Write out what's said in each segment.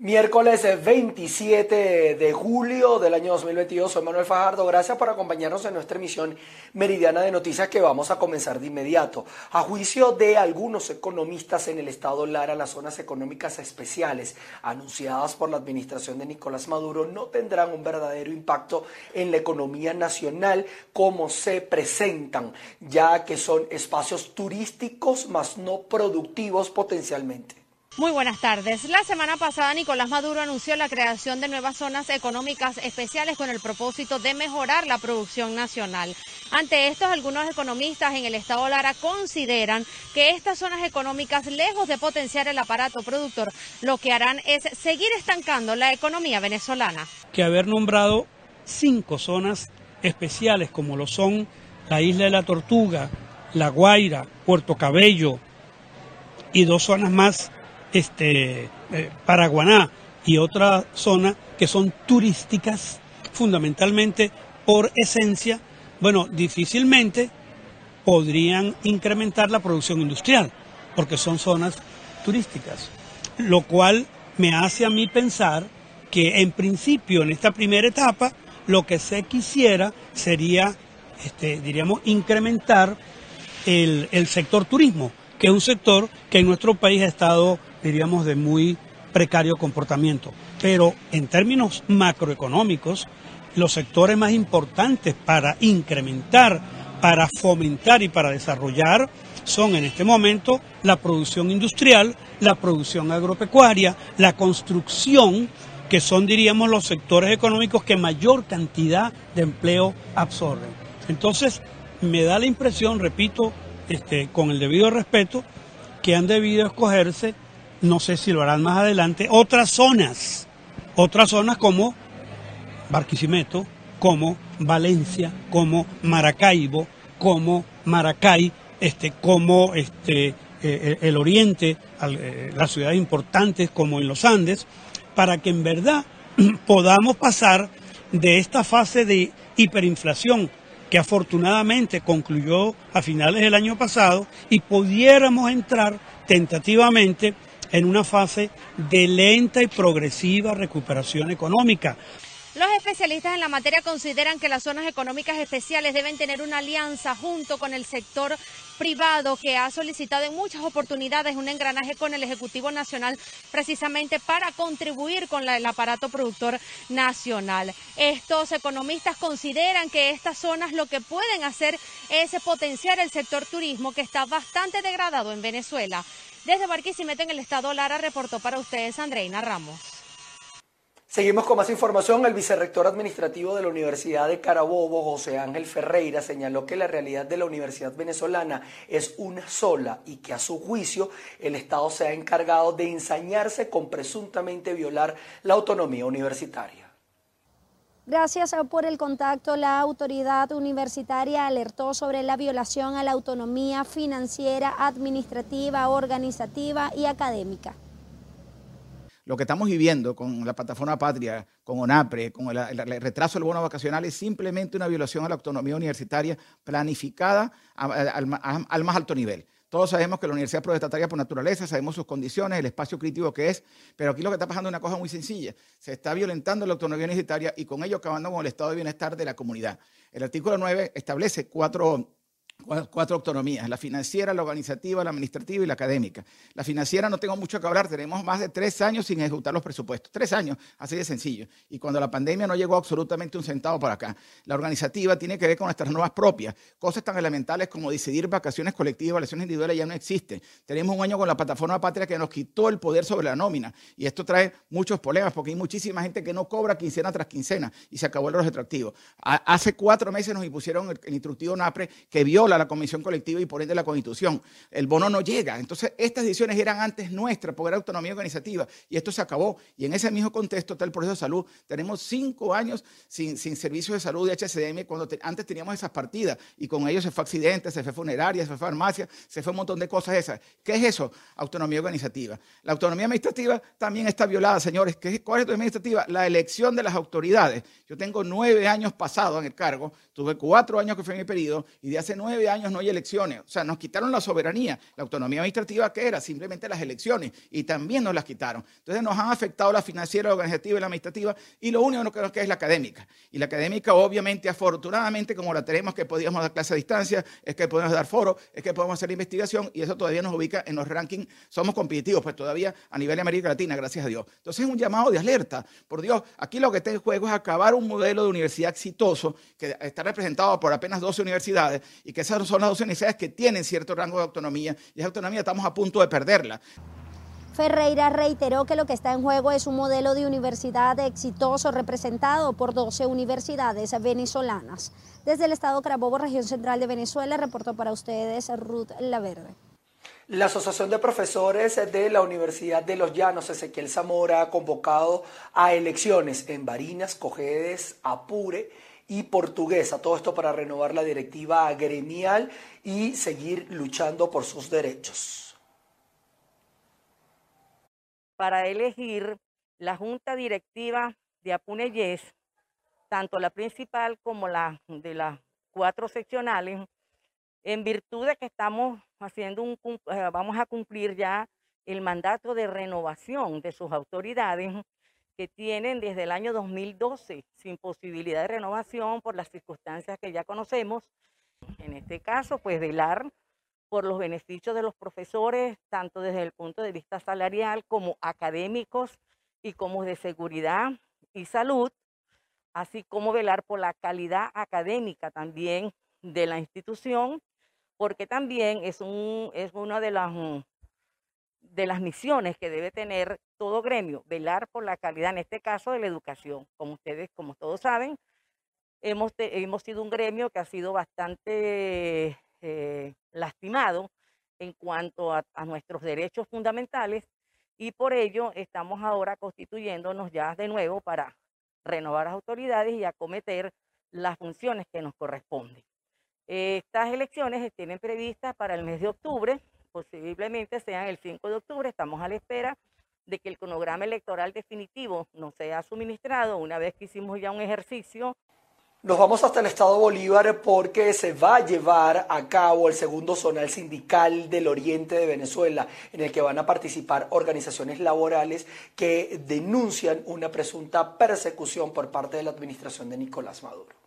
Miércoles 27 de julio del año 2022, soy Manuel Fajardo. Gracias por acompañarnos en nuestra emisión meridiana de noticias que vamos a comenzar de inmediato. A juicio de algunos economistas en el estado Lara, las zonas económicas especiales anunciadas por la administración de Nicolás Maduro no tendrán un verdadero impacto en la economía nacional como se presentan, ya que son espacios turísticos más no productivos potencialmente. Muy buenas tardes. La semana pasada Nicolás Maduro anunció la creación de nuevas zonas económicas especiales con el propósito de mejorar la producción nacional. Ante esto, algunos economistas en el estado Lara consideran que estas zonas económicas, lejos de potenciar el aparato productor, lo que harán es seguir estancando la economía venezolana. Que haber nombrado cinco zonas especiales como lo son la isla de la Tortuga, La Guaira, Puerto Cabello y dos zonas más este, eh, Paraguaná y otra zona que son turísticas, fundamentalmente por esencia, bueno, difícilmente podrían incrementar la producción industrial, porque son zonas turísticas, lo cual me hace a mí pensar que en principio, en esta primera etapa, lo que se quisiera sería, este, diríamos, incrementar el, el sector turismo, que es un sector que en nuestro país ha estado diríamos, de muy precario comportamiento. Pero en términos macroeconómicos, los sectores más importantes para incrementar, para fomentar y para desarrollar son en este momento la producción industrial, la producción agropecuaria, la construcción, que son, diríamos, los sectores económicos que mayor cantidad de empleo absorben. Entonces, me da la impresión, repito, este, con el debido respeto, que han debido escogerse no sé si lo harán más adelante, otras zonas, otras zonas como Barquisimeto, como Valencia, como Maracaibo, como Maracay, este, como este, eh, el oriente, eh, las ciudades importantes como en los Andes, para que en verdad podamos pasar de esta fase de hiperinflación que afortunadamente concluyó a finales del año pasado y pudiéramos entrar tentativamente en una fase de lenta y progresiva recuperación económica. Los especialistas en la materia consideran que las zonas económicas especiales deben tener una alianza junto con el sector privado que ha solicitado en muchas oportunidades un engranaje con el Ejecutivo Nacional precisamente para contribuir con el aparato productor nacional. Estos economistas consideran que estas zonas lo que pueden hacer es potenciar el sector turismo que está bastante degradado en Venezuela. Desde Barquisimeto en el estado Lara reportó para ustedes Andreina Ramos. Seguimos con más información. El vicerrector administrativo de la Universidad de Carabobo, José Ángel Ferreira, señaló que la realidad de la universidad venezolana es una sola y que a su juicio el Estado se ha encargado de ensañarse con presuntamente violar la autonomía universitaria. Gracias por el contacto, la autoridad universitaria alertó sobre la violación a la autonomía financiera, administrativa, organizativa y académica. Lo que estamos viviendo con la plataforma Patria, con ONAPRE, con el, retraso del bono vacacional es simplemente una violación a la autonomía universitaria planificada al más alto nivel. Todos sabemos que la universidad es protestataria por naturaleza, sabemos sus condiciones, el espacio crítico que es, pero aquí lo que está pasando es una cosa muy sencilla. Se está violentando la autonomía universitaria y con ello acabando con el estado de bienestar de la comunidad. El artículo 9 establece cuatro cuatro autonomías, la financiera, la organizativa, la administrativa y la académica. La financiera no tengo mucho que hablar, tenemos más de tres años sin ejecutar los presupuestos, tres años, así de sencillo. Y cuando la pandemia no llegó absolutamente un centavo para acá. La organizativa tiene que ver con nuestras nuevas propias, cosas tan elementales como decidir vacaciones colectivas, vacaciones individuales ya no existen. Tenemos un año con la plataforma Patria que nos quitó el poder sobre la nómina y esto trae muchos problemas porque hay muchísima gente que no cobra quincena tras quincena y se acabó el retroactivo. Hace cuatro meses nos impusieron el instructivo NAPRE que viola la comisión colectiva y por ende la constitución. El bono no llega. Entonces, estas decisiones eran antes nuestras porque era autonomía organizativa y esto se acabó. Y en ese mismo contexto está el proceso de salud. Tenemos cinco años sin, sin servicios de salud de HCDM cuando antes teníamos esas partidas y con ellos se fue accidente, se fue funeraria, se fue farmacia, se fue un montón de cosas esas. ¿Qué es eso? Autonomía organizativa. La autonomía administrativa también está violada, señores. ¿Qué ¿Cuál es la autonomía administrativa? La elección de las autoridades. Yo tengo nueve años pasados en el cargo, tuve cuatro años que fue mi periodo y de hace nueve años no hay elecciones. O sea, nos quitaron la soberanía, la autonomía administrativa que era simplemente las elecciones y también nos las quitaron. Entonces nos han afectado la financiera, la organizativa y la administrativa y lo único que nos queda es la académica. Y la académica obviamente, afortunadamente, como la tenemos que podíamos dar clase a distancia, es que podemos dar foro, es que podemos hacer investigación y eso todavía nos ubica en los rankings. Somos competitivos, pues todavía a nivel de América Latina, gracias a Dios. Entonces es un llamado de alerta. Por Dios, aquí lo que está en juego es acabar un modelo de universidad exitoso que está representado por apenas 12 universidades y que esas son las 12 universidades que tienen cierto rango de autonomía y esa autonomía estamos a punto de perderla. Ferreira reiteró que lo que está en juego es un modelo de universidad exitoso representado por 12 universidades venezolanas. Desde el estado Carabobo, región central de Venezuela, reportó para ustedes Ruth Laverde. La Asociación de Profesores de la Universidad de los Llanos, Ezequiel Zamora, ha convocado a elecciones en Barinas, Cojedes, Apure y Portuguesa. Todo esto para renovar la directiva gremial y seguir luchando por sus derechos para elegir la junta directiva de Apuneyes, tanto la principal como la de las cuatro seccionales, en virtud de que estamos haciendo un, eh, vamos a cumplir ya el mandato de renovación de sus autoridades que tienen desde el año 2012 sin posibilidad de renovación por las circunstancias que ya conocemos. En este caso, pues velar por los beneficios de los profesores, tanto desde el punto de vista salarial como académicos y como de seguridad y salud, así como velar por la calidad académica también de la institución, porque también es, un, es una de las, de las misiones que debe tener todo gremio, velar por la calidad, en este caso, de la educación. Como ustedes, como todos saben, hemos, hemos sido un gremio que ha sido bastante eh, lastimado en cuanto a, nuestros derechos fundamentales y por ello estamos ahora constituyéndonos ya de nuevo para renovar las autoridades y acometer las funciones que nos corresponden. Estas elecciones tienen previstas para el mes de octubre, posiblemente sean el 5 de octubre, estamos a la espera de que el cronograma electoral definitivo nos sea suministrado una vez que hicimos ya un ejercicio nos vamos hasta el estado Bolívar porque se va a llevar a cabo el segundo zonal sindical del oriente de Venezuela, en el que van a participar organizaciones laborales que denuncian una presunta persecución por parte de la administración de Nicolás Maduro.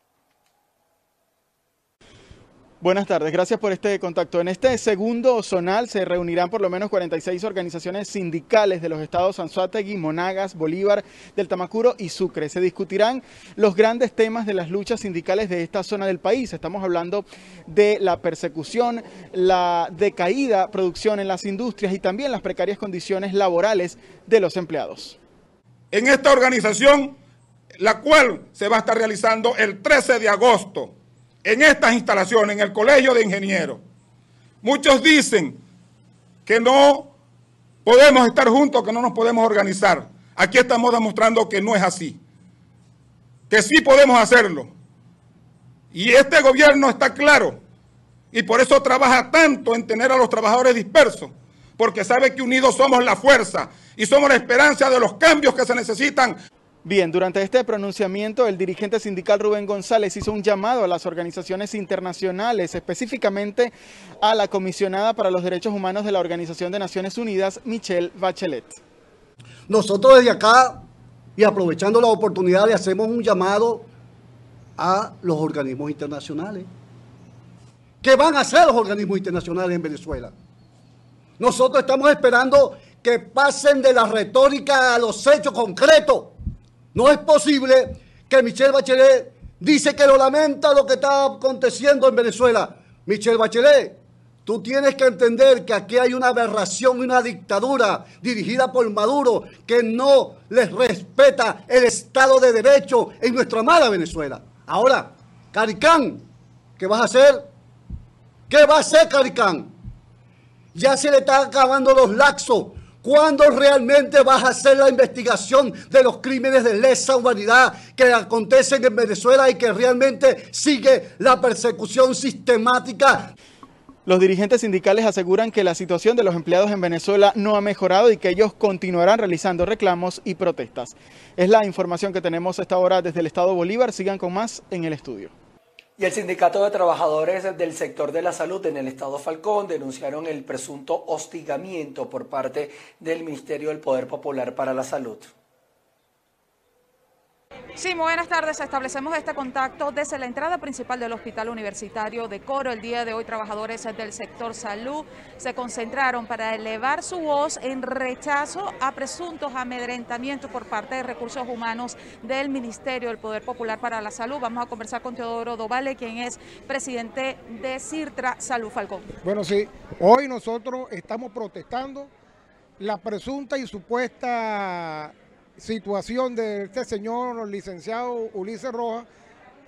Buenas tardes, gracias por este contacto. En este segundo zonal se reunirán por lo menos 46 organizaciones sindicales de los estados Anzuategui, Monagas, Bolívar, del Tamacuro y Sucre. Se discutirán los grandes temas de las luchas sindicales de esta zona del país. Estamos hablando de la persecución, la decaída producción en las industrias y también las precarias condiciones laborales de los empleados. En esta organización, la cual se va a estar realizando el 13 de agosto en estas instalaciones, en el Colegio de Ingenieros. Muchos dicen que no podemos estar juntos, que no nos podemos organizar. Aquí estamos demostrando que no es así, que sí podemos hacerlo. Y este gobierno está claro y por eso trabaja tanto en tener a los trabajadores dispersos, porque sabe que unidos somos la fuerza y somos la esperanza de los cambios que se necesitan. Bien, durante este pronunciamiento, el dirigente sindical Rubén González hizo un llamado a las organizaciones internacionales, específicamente a la comisionada para los derechos humanos de la Organización de Naciones Unidas, Michelle Bachelet. Nosotros desde acá, y aprovechando la oportunidad, le hacemos un llamado a los organismos internacionales. ¿Qué van a hacer los organismos internacionales en Venezuela? Nosotros estamos esperando que pasen de la retórica a los hechos concretos. No es posible que Michelle Bachelet dice que lo lamenta lo que está aconteciendo en Venezuela. Michelle Bachelet, tú tienes que entender que aquí hay una aberración y una dictadura dirigida por Maduro que no les respeta el Estado de Derecho en nuestra amada Venezuela. Ahora, Caricán, ¿qué vas a hacer? ¿Qué va a hacer Caricán? Ya se le están acabando los laxos ¿Cuándo realmente vas a hacer la investigación de los crímenes de lesa humanidad que acontecen en Venezuela y que realmente sigue la persecución sistemática? Los dirigentes sindicales aseguran que la situación de los empleados en Venezuela no ha mejorado y que ellos continuarán realizando reclamos y protestas. Es la información que tenemos a esta hora desde el Estado Bolívar. Sigan con más en el estudio. Y el Sindicato de Trabajadores del Sector de la Salud en el Estado Falcón denunciaron el presunto hostigamiento por parte del Ministerio del Poder Popular para la Salud. Sí, muy buenas tardes. Establecemos este contacto desde la entrada principal del Hospital Universitario de Coro. El día de hoy, trabajadores del sector salud se concentraron para elevar su voz en rechazo a presuntos amedrentamientos por parte de recursos humanos del Ministerio del Poder Popular para la Salud. Vamos a conversar con Teodoro Dovale, quien es presidente de CIRTRA Salud Falcón. Bueno, sí, hoy nosotros estamos protestando la presunta y supuesta situación de este señor licenciado Ulises Rojas,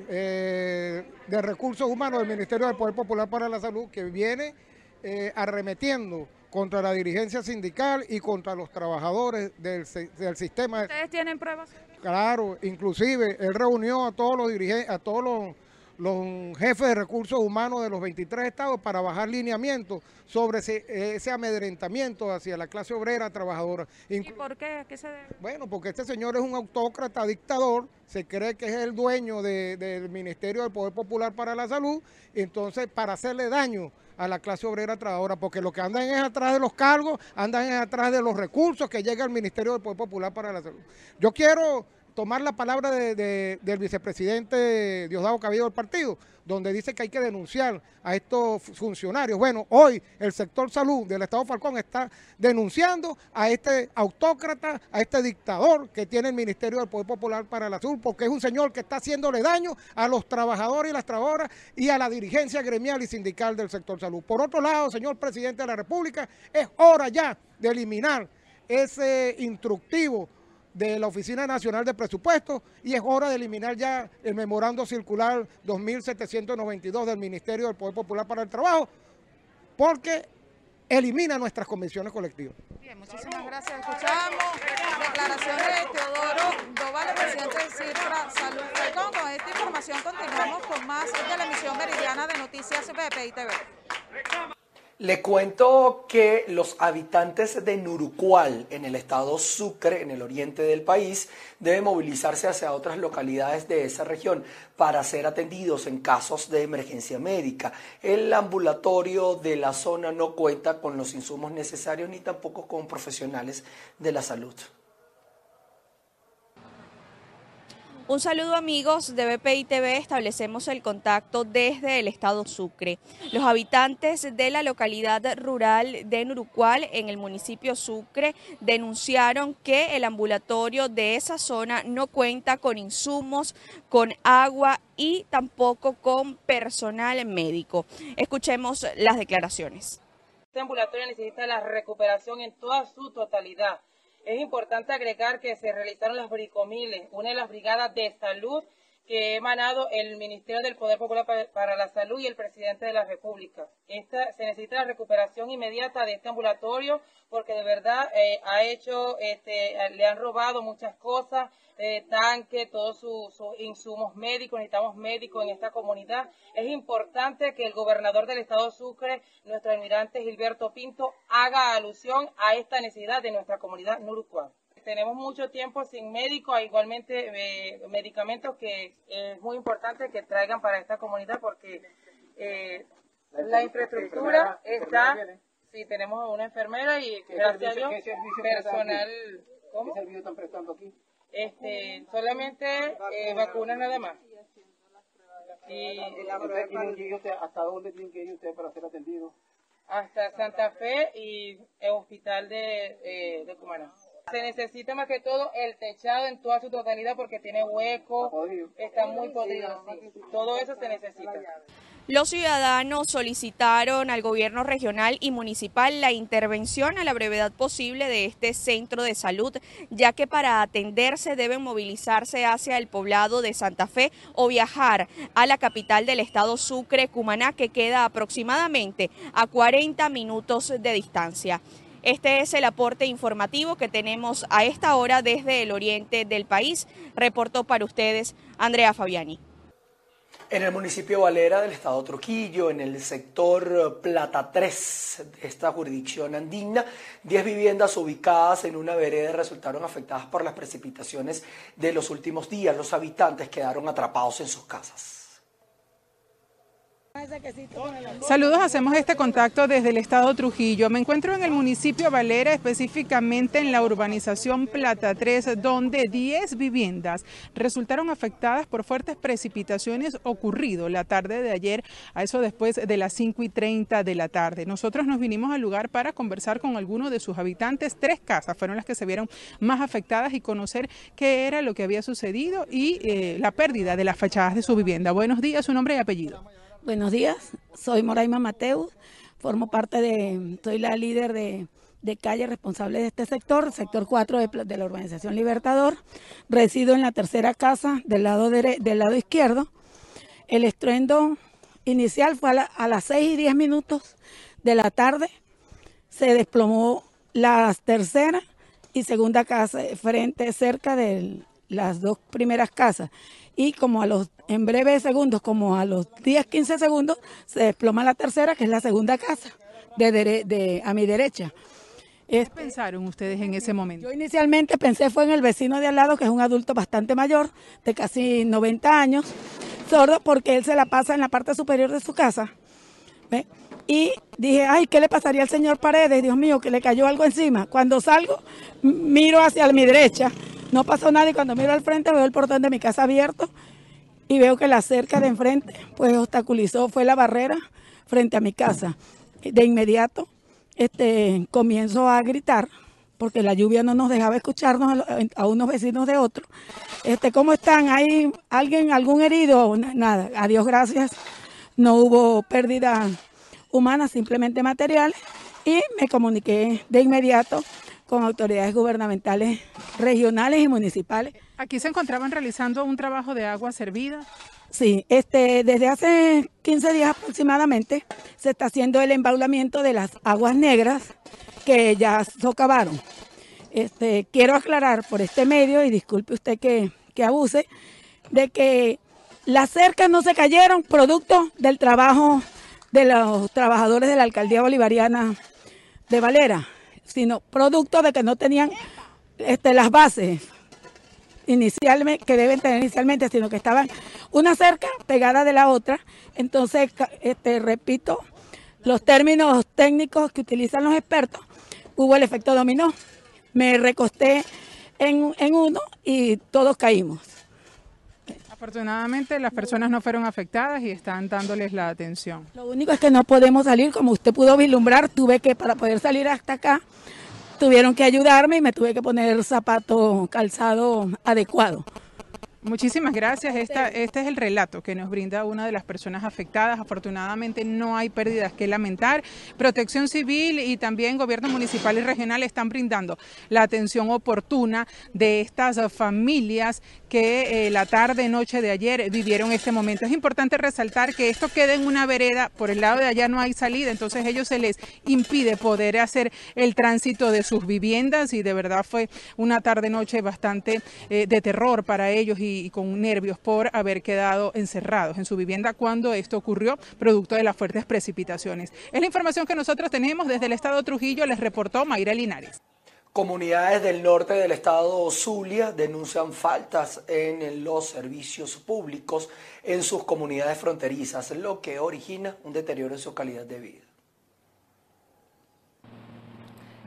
eh, de Recursos Humanos del Ministerio del Poder Popular para la Salud, que viene eh, arremetiendo contra la dirigencia sindical y contra los trabajadores del, del sistema. ¿Ustedes tienen pruebas? Claro, inclusive él reunió a todos los dirigentes, a todos los los jefes de recursos humanos de los 23 estados para bajar lineamientos sobre ese, amedrentamiento hacia la clase obrera trabajadora. ¿Y por qué? qué se Bueno, porque este señor es un autócrata dictador, se cree que es el dueño del Ministerio del Poder Popular para la Salud, entonces para hacerle daño a la clase obrera trabajadora, porque lo que andan es atrás de los cargos, andan es atrás de los recursos que llega al Ministerio del Poder Popular para la Salud. Yo quiero tomar la palabra del vicepresidente Diosdado Cabello del partido, donde dice que hay que denunciar a estos funcionarios. Bueno, hoy el sector salud del Estado Falcón está denunciando a este autócrata, a este dictador que tiene el Ministerio del Poder Popular para la Salud, porque es un señor que está haciéndole daño a los trabajadores y las trabajadoras y a la dirigencia gremial y sindical del sector salud. Por otro lado, señor presidente de la República, es hora ya de eliminar ese instructivo de la Oficina Nacional de Presupuestos y es hora de eliminar ya el memorando circular 2792 del Ministerio del Poder Popular para el Trabajo, porque elimina nuestras convenciones colectivas. Bien, muchísimas gracias. Escuchamos declaración de Teodoro Dovale, presidente de CIRRA Salud Con esta información continuamos con más de la emisión meridiana de Noticias BPI TV. Le cuento que los habitantes de Nurucual, en el estado Sucre, en el oriente del país, deben movilizarse hacia otras localidades de esa región para ser atendidos en casos de emergencia médica. El ambulatorio de la zona no cuenta con los insumos necesarios ni tampoco con profesionales de la salud. Un saludo amigos de BPI TV, establecemos el contacto desde el estado Sucre. Los habitantes de la localidad rural de Nurucual, en el municipio Sucre, denunciaron que el ambulatorio de esa zona no cuenta con insumos, con agua y tampoco con personal médico. Escuchemos las declaraciones. Este ambulatorio necesita la recuperación en toda su totalidad es importante agregar que se realizaron las bricomiles, una de las brigadas de salud que ha emanado el Ministerio del Poder Popular para la Salud y el presidente de la República. Esta, se necesita la recuperación inmediata de este ambulatorio porque de verdad eh, ha hecho, este, le han robado muchas cosas, eh, tanque, todos sus, insumos médicos, necesitamos médicos en esta comunidad. Es importante que el gobernador del estado Sucre, nuestro almirante Gilberto Pinto, haga alusión a esta necesidad de nuestra comunidad Nurucuán. Tenemos mucho tiempo sin médicos, igualmente eh, medicamentos que es muy importante que traigan para esta comunidad porque eh, la infraestructura está, sí, tenemos una enfermera y gracias a Dios, personal. ¿Cómo? ¿Qué servicio están prestando aquí? Este, solamente eh, vacunas nada más. Y, ¿Hasta dónde tienen que ir ustedes para ser atendidos? Hasta Santa Fe y el hospital de, eh, de Cumaná. Se necesita más que todo el techado en toda su totalidad porque tiene hueco, está muy podrido. Todo eso se necesita. Los ciudadanos solicitaron al gobierno regional y municipal la intervención a la brevedad posible de este centro de salud, ya que para atenderse deben movilizarse hacia el poblado de Santa Fe o viajar a la capital del estado Sucre, Cumaná, que queda aproximadamente a 40 minutos de distancia. Este es el aporte informativo que tenemos a esta hora desde el oriente del país. Reportó para ustedes Andrea Fabiani. En el municipio Valera del estado Trujillo, en el sector Plata 3 de esta jurisdicción andina, 10 viviendas ubicadas en una vereda resultaron afectadas por las precipitaciones de los últimos días. Los habitantes quedaron atrapados en sus casas. Saludos, hacemos este contacto desde el estado Trujillo. Me encuentro en el municipio Valera, específicamente en la urbanización Plata 3, donde 10 viviendas resultaron afectadas por fuertes precipitaciones ocurrido la tarde de ayer, a eso después de las 5 y 30 de la tarde. Nosotros nos vinimos al lugar para conversar con algunos de sus habitantes. Tres casas fueron las que se vieron más afectadas y conocer qué era lo que había sucedido y eh, la pérdida de las fachadas de su vivienda. Buenos días, su nombre y apellido. Buenos días, soy Moraima Mateus, formo parte de, soy la líder de, calle responsable de este sector, sector 4 de, la Urbanización Libertador. Resido en la tercera casa del lado, del lado izquierdo. El estruendo inicial fue a, las 6 y 10 minutos de la tarde. Se desplomó la tercera y segunda casa frente cerca de las dos primeras casas y como a los, en breves segundos, como a los 10, 15 segundos, se desploma la tercera, que es la segunda casa, de, de a mi derecha. ¿Qué pensaron ustedes en ese momento? Yo inicialmente pensé fue en el vecino de al lado, que es un adulto bastante mayor, de casi 90 años, sordo porque él se la pasa en la parte superior de su casa. Y dije, ay, ¿qué le pasaría al señor Paredes? Dios mío, que le cayó algo encima. Cuando salgo, miro hacia mi derecha no pasó nada y cuando miro al frente veo el portón de mi casa abierto y veo que la cerca de enfrente pues obstaculizó, fue la barrera frente a mi casa. De inmediato este, comienzo a gritar porque la lluvia no nos dejaba escucharnos a, unos vecinos de otro. Este, ¿Cómo están? ¿Hay alguien, algún herido? Nada, a Dios gracias. No hubo pérdida humana, simplemente material. Y me comuniqué de inmediato con autoridades gubernamentales regionales y municipales. Aquí se encontraban realizando un trabajo de agua servida. Sí, este, desde hace 15 días aproximadamente se está haciendo el embaulamiento de las aguas negras que ya socavaron. Este, quiero aclarar por este medio, y disculpe usted que, que abuse, de que las cercas no se cayeron producto del trabajo de los trabajadores de la alcaldía bolivariana de Valera sino producto de que no tenían este, las bases inicialmente que deben tener inicialmente, sino que estaban una cerca pegada de la otra. Entonces, este, repito, los términos técnicos que utilizan los expertos, hubo el efecto dominó. Me recosté en, en uno y todos caímos. Afortunadamente las personas no fueron afectadas y están dándoles la atención. Lo único es que no podemos salir, como usted pudo vislumbrar, tuve que para poder salir hasta acá, tuvieron que ayudarme y me tuve que poner zapato calzado adecuado. Muchísimas gracias. Esta, este es el relato que nos brinda una de las personas afectadas. Afortunadamente no hay pérdidas que lamentar. Protección Civil y también gobierno municipal y regional están brindando la atención oportuna de estas familias que eh, la tarde, noche de ayer vivieron este momento. Es importante resaltar que esto queda en una vereda, por el lado de allá no hay salida, entonces ellos se les impide poder hacer el tránsito de sus viviendas y de verdad fue una tarde, noche bastante eh, de terror para ellos y y, con nervios por haber quedado encerrados en su vivienda cuando esto ocurrió, producto de las fuertes precipitaciones. Es la información que nosotros tenemos desde el estado de Trujillo, les reportó Mayra Linares. Comunidades del norte del estado Zulia denuncian faltas en los servicios públicos en sus comunidades fronterizas, lo que origina un deterioro en su calidad de vida.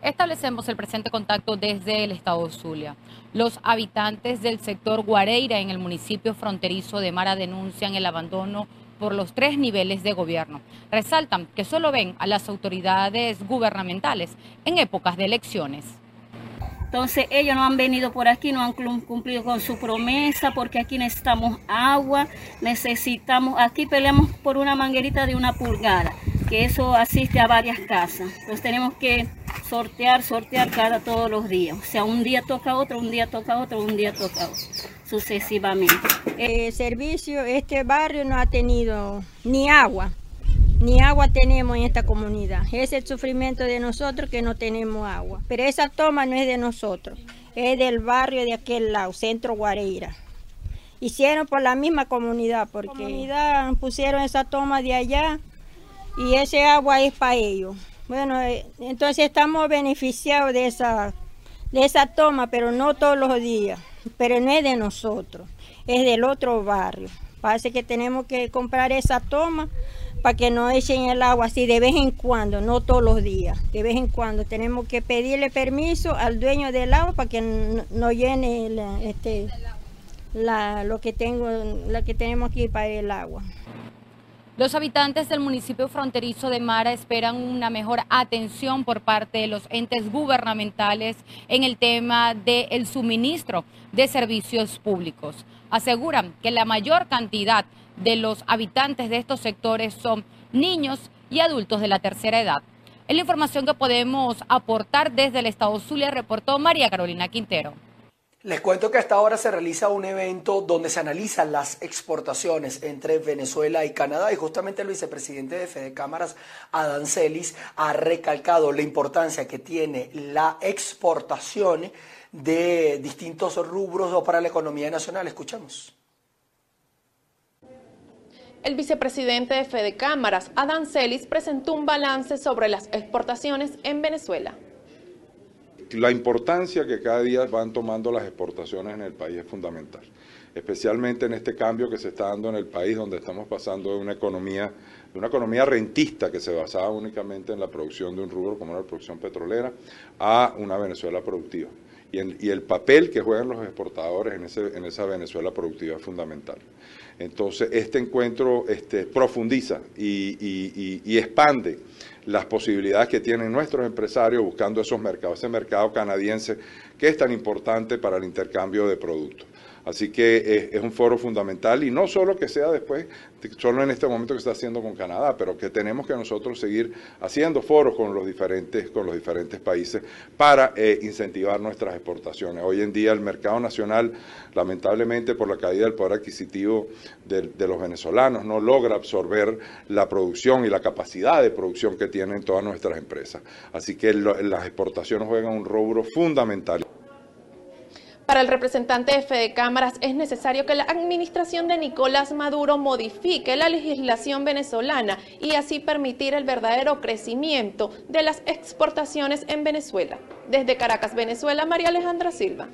Establecemos el presente contacto desde el estado Zulia. Los habitantes del sector Guareira en el municipio fronterizo de Mara denuncian el abandono por los tres niveles de gobierno. Resaltan que solo ven a las autoridades gubernamentales en épocas de elecciones. Entonces ellos no han venido por aquí, no han cumplido con su promesa porque aquí necesitamos agua, necesitamos, aquí peleamos por una manguerita de una pulgada, que eso asiste a varias casas. Entonces tenemos que sortear, sortear cada todos los días. O sea, un día toca otro, un día toca otro, un día toca otro, sucesivamente. El servicio, este barrio no ha tenido ni agua, ni agua tenemos en esta comunidad. Es el sufrimiento de nosotros que no tenemos agua. Pero esa toma no es de nosotros, es del barrio de aquel lado, Centro Guareira. Hicieron por la misma comunidad, porque comunidad pusieron esa toma de allá y ese agua es para ellos. Bueno, eh, entonces estamos beneficiados de esa, de esa toma, pero no todos los días. Pero no es de nosotros, es del otro barrio. Parece que tenemos que comprar esa toma para que no echen el agua así de vez en cuando, no todos los días, de vez en cuando. Tenemos que pedirle permiso al dueño del agua para que no, llene este, la, lo que tengo, que tenemos aquí para el agua. Los habitantes del municipio fronterizo de Mara esperan una mejor atención por parte de los entes gubernamentales en el tema del suministro de servicios públicos. Aseguran que la mayor cantidad de los habitantes de estos sectores son niños y adultos de la tercera edad. Es la información que podemos aportar desde el Estado Zulia, reportó María Carolina Quintero. Les cuento que hasta ahora se realiza un evento donde se analizan las exportaciones entre Venezuela y Canadá y justamente el vicepresidente de Fede Cámaras, Adán Celis, ha recalcado la importancia que tiene la exportación de distintos rubros para la economía nacional. Escuchamos. El vicepresidente de Fede Cámaras, Adán Celis, presentó un balance sobre las exportaciones en Venezuela la importancia que cada día van tomando las exportaciones en el país es fundamental, especialmente en este cambio que se está dando en el país donde estamos pasando de una economía, de una economía rentista que se basaba únicamente en la producción de un rubro como la producción petrolera, a una Venezuela productiva. Y, el papel que juegan los exportadores en, en esa Venezuela productiva es fundamental. Entonces, este encuentro este, profundiza y expande las posibilidades que tienen nuestros empresarios buscando esos mercados, ese mercado canadiense que es tan importante para el intercambio de productos. Así que eh, es, un foro fundamental y no solo que sea después, solo en este momento que está haciendo con Canadá, pero que tenemos que nosotros seguir haciendo foros con los diferentes, con los diferentes países para eh, incentivar nuestras exportaciones. Hoy en día el mercado nacional, lamentablemente por la caída del poder adquisitivo de, los venezolanos, no logra absorber la producción y la capacidad de producción que tienen todas nuestras empresas. Así que las exportaciones juegan un rubro fundamental. Para el representante de Cámaras es necesario que la administración de Nicolás Maduro modifique la legislación venezolana y así permitir el verdadero crecimiento de las exportaciones en Venezuela. Desde Caracas, Venezuela, María Alejandra Silva.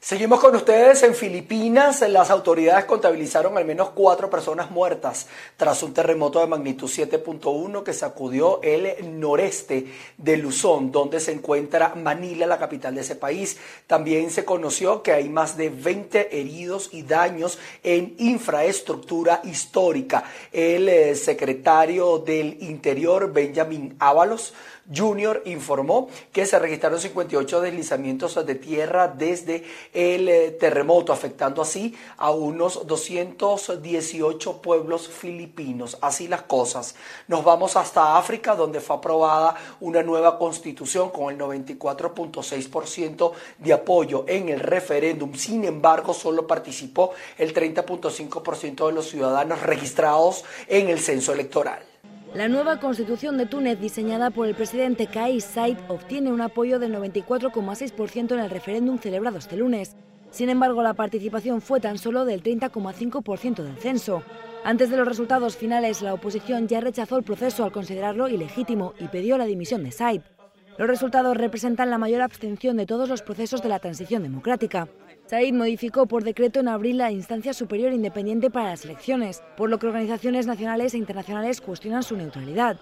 Seguimos con ustedes en Filipinas. Las autoridades contabilizaron al menos cuatro personas muertas tras un terremoto de magnitud 7.1 que sacudió el noreste de Luzón, donde se encuentra Manila, la capital de ese país. También se conoció que hay más de 20 heridos y daños en infraestructura histórica. El eh, secretario del Interior, Benjamin Ábalos, Junior informó que se registraron 58 deslizamientos de tierra desde el eh, terremoto, afectando así a unos 218 pueblos filipinos. Así las cosas. Nos vamos hasta África, donde fue aprobada una nueva constitución con el 94.6% de apoyo en el referéndum. Sin embargo, solo participó el 30.5% de los ciudadanos registrados en el censo electoral. La nueva constitución de Túnez, diseñada por el presidente Kais Said, obtiene un apoyo del 94,6% en el referéndum celebrado este lunes. Sin embargo, la participación fue tan solo del 30,5% del censo. Antes de los resultados finales, la oposición ya rechazó el proceso al considerarlo ilegítimo y pidió la dimisión de Said. Los resultados representan la mayor abstención de todos los procesos de la transición democrática. Said modificó por decreto en abril la instancia superior independiente para las elecciones, por lo que organizaciones nacionales e internacionales cuestionan su neutralidad.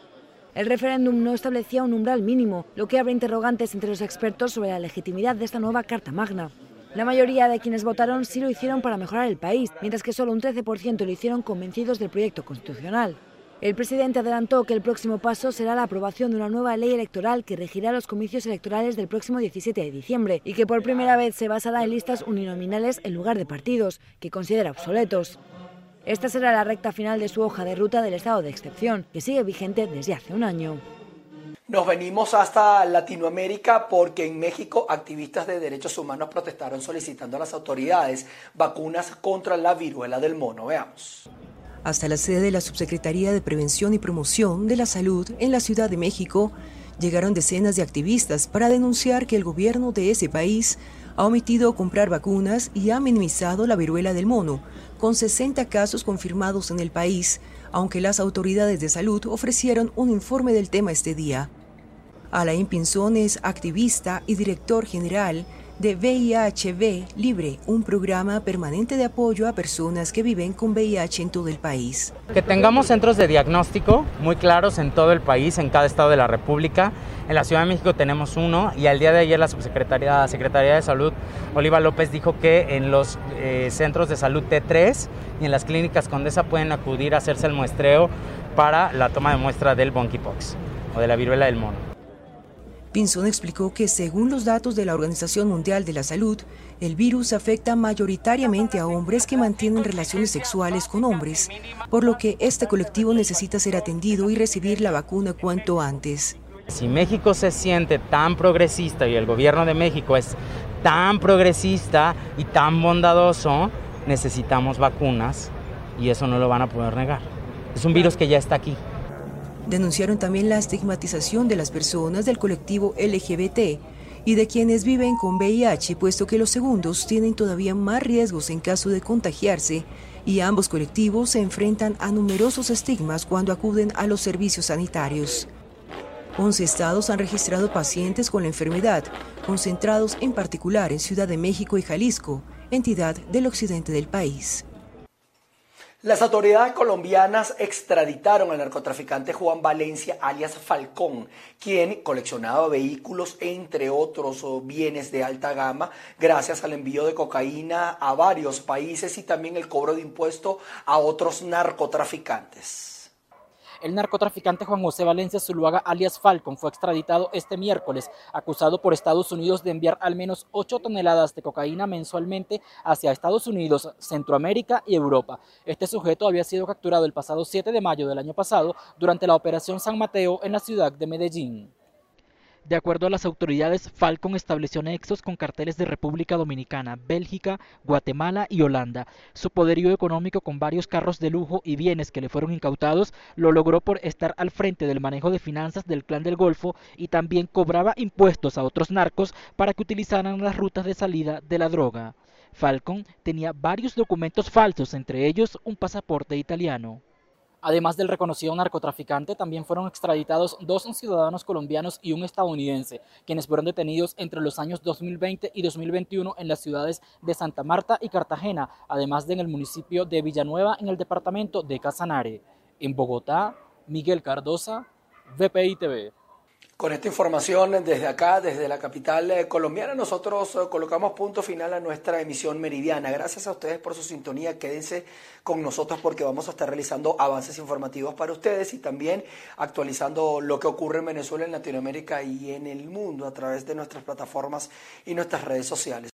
El referéndum no establecía un umbral mínimo, lo que abre interrogantes entre los expertos sobre la legitimidad de esta nueva Carta Magna. La mayoría de quienes votaron sí lo hicieron para mejorar el país, mientras que solo un 13% lo hicieron convencidos del proyecto constitucional. El presidente adelantó que el próximo paso será la aprobación de una nueva ley electoral que regirá los comicios electorales del próximo 17 de diciembre y que por primera vez se basará en listas uninominales en lugar de partidos, que considera obsoletos. Esta será la recta final de su hoja de ruta del estado de excepción, que sigue vigente desde hace un año. Nos venimos hasta Latinoamérica porque en México activistas de derechos humanos protestaron solicitando a las autoridades vacunas contra la viruela del mono. Veamos hasta la sede de la Subsecretaría de Prevención y Promoción de la Salud en la Ciudad de México, llegaron decenas de activistas para denunciar que el gobierno de ese país ha omitido comprar vacunas y ha minimizado la viruela del mono, con 60 casos confirmados en el país, aunque las autoridades de salud ofrecieron un informe del tema este día. Alain Pinzón es activista y director general de VIH-B Libre, un programa permanente de apoyo a personas que viven con VIH en todo el país. Que tengamos centros de diagnóstico muy claros en todo el país, en cada estado de la República. En la Ciudad de México tenemos uno y al día de ayer la subsecretaria Secretaría de Salud, Oliva López, dijo que en los eh, centros de salud T3 y en las clínicas Condesa pueden acudir a hacerse el muestreo para la toma de muestra del monkeypox o de la viruela del mono. Pinzón explicó que según los datos de la Organización Mundial de la Salud, el virus afecta mayoritariamente a hombres que mantienen relaciones sexuales con hombres, por lo que este colectivo necesita ser atendido y recibir la vacuna cuanto antes. Si México se siente tan progresista y el gobierno de México es tan progresista y tan bondadoso, necesitamos vacunas y eso no lo van a poder negar. Es un virus que ya está aquí. Denunciaron también la estigmatización de las personas del colectivo LGBT y de quienes viven con VIH, puesto que los segundos tienen todavía más riesgos en caso de contagiarse y ambos colectivos se enfrentan a numerosos estigmas cuando acuden a los servicios sanitarios. 11 estados han registrado pacientes con la enfermedad, concentrados en particular en Ciudad de México y Jalisco, entidad del occidente del país. Las autoridades colombianas extraditaron al narcotraficante Juan Valencia, alias Falcón, quien coleccionaba vehículos, entre otros bienes de alta gama, gracias al envío de cocaína a varios países y también el cobro de impuestos a otros narcotraficantes. El narcotraficante Juan José Valencia Zuluaga, alias Falcon, fue extraditado este miércoles, acusado por Estados Unidos de enviar al menos 8 toneladas de cocaína mensualmente hacia Estados Unidos, Centroamérica y Europa. Este sujeto había sido capturado el pasado 7 de mayo del año pasado durante la Operación San Mateo en la ciudad de Medellín. De acuerdo a las autoridades, Falcon estableció nexos con carteles de República Dominicana, Bélgica, Guatemala y Holanda. Su poderío económico con varios carros de lujo y bienes que le fueron incautados lo logró por estar al frente del manejo de finanzas del clan del Golfo y también cobraba impuestos a otros narcos para que utilizaran las rutas de salida de la droga. Falcon tenía varios documentos falsos, entre ellos un pasaporte italiano. Además del reconocido narcotraficante, también fueron extraditados dos ciudadanos colombianos y un estadounidense, quienes fueron detenidos entre los años 2020 y 2021 en las ciudades de Santa Marta y Cartagena, además de en el municipio de Villanueva en el departamento de Casanare. En Bogotá, Miguel Cardosa, VPI TV. Con esta información desde acá, desde la capital eh, colombiana, nosotros eh, colocamos punto final a nuestra emisión meridiana. Gracias a ustedes por su sintonía. Quédense con nosotros porque vamos a estar realizando avances informativos para ustedes y también actualizando lo que ocurre en Venezuela, en Latinoamérica y en el mundo a través de nuestras plataformas y nuestras redes sociales.